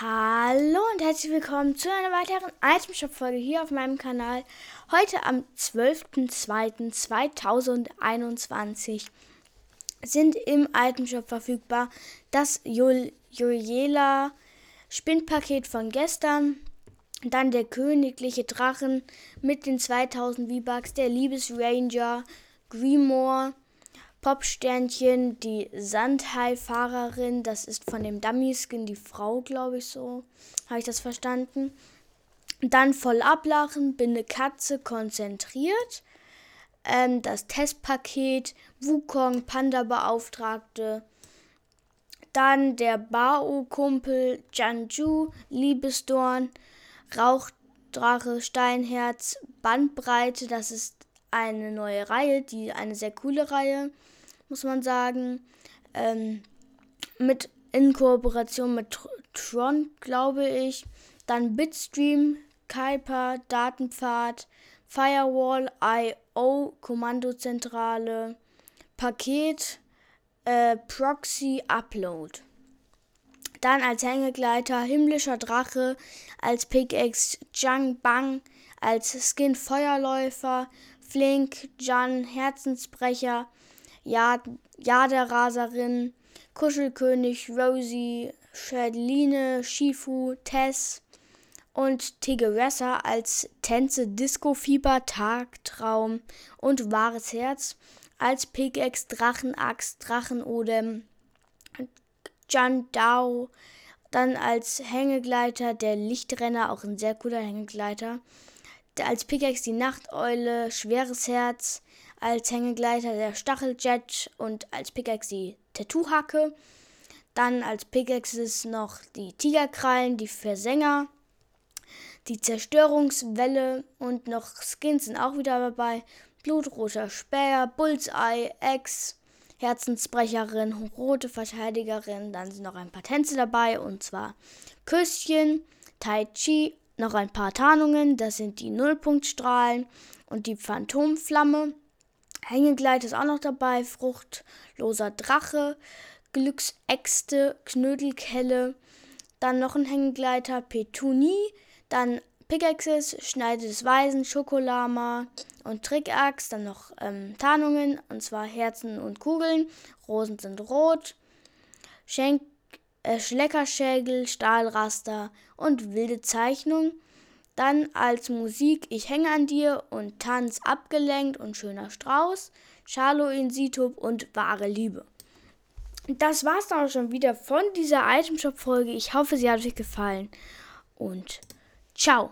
Hallo und herzlich willkommen zu einer weiteren Itemshop-Folge hier auf meinem Kanal. Heute am 12.02.2021 sind im Itemshop verfügbar das Juliela Spinnpaket von gestern, dann der königliche Drachen mit den 2000 V-Bucks, der Liebesranger, Grimoire, Popsternchen, die Sandhai-Fahrerin, das ist von dem Dummy-Skin die Frau, glaube ich so. Habe ich das verstanden? Dann voll ablachen, bin eine Katze, konzentriert. Ähm, das Testpaket, Wukong, Panda-Beauftragte. Dann der Bao-Kumpel, Janju, Liebesdorn, Rauchdrache, Steinherz, Bandbreite, das ist eine neue Reihe, die eine sehr coole Reihe muss man sagen. Ähm, mit in Kooperation mit Tron, glaube ich. Dann Bitstream, Kuiper, Datenpfad, Firewall, IO, Kommandozentrale, Paket, äh, Proxy, Upload. Dann als Hängegleiter Himmlischer Drache, als Pickaxe Jang Bang, als Skin Feuerläufer, Flink, Jan, Herzensbrecher, Jaderaserin, Kuschelkönig, Rosie, Shadeline, Shifu, Tess und Tigeressa als Tänze, Disco-Fieber, Tagtraum und wahres Herz, als Pickaxe, Drachenaxt, Drachenodem, Jan Dao, dann als Hängegleiter der Lichtrenner, auch ein sehr cooler Hängegleiter, als Pickaxe die Nachteule, schweres Herz, als Hängegleiter der Stacheljet und als Pickaxe die Tattoohacke. Dann als Pickaxes noch die Tigerkrallen, die Versänger, die Zerstörungswelle und noch Skins sind auch wieder dabei. Blutroter Speer, Bullseye, Ex, Herzensbrecherin, rote Verteidigerin. Dann sind noch ein paar Tänze dabei und zwar Küsschen, Tai Chi, noch ein paar Tarnungen. Das sind die Nullpunktstrahlen und die Phantomflamme. Hängegleit ist auch noch dabei, fruchtloser Drache, Glücksäxte, Knödelkelle, dann noch ein Hängegleiter, Petunie, dann Pickaxes, Schneide des Weisen, Schokolama und Trickaxt, dann noch ähm, Tarnungen, und zwar Herzen und Kugeln, Rosen sind rot, Schenk, äh, Schleckerschägel, Stahlraster und wilde Zeichnung. Dann als Musik Ich hänge an dir und Tanz abgelenkt und schöner Strauß, Charlo in Situp und wahre Liebe. Das war's dann auch schon wieder von dieser Itemshop-Folge. Ich hoffe, sie hat euch gefallen. Und ciao.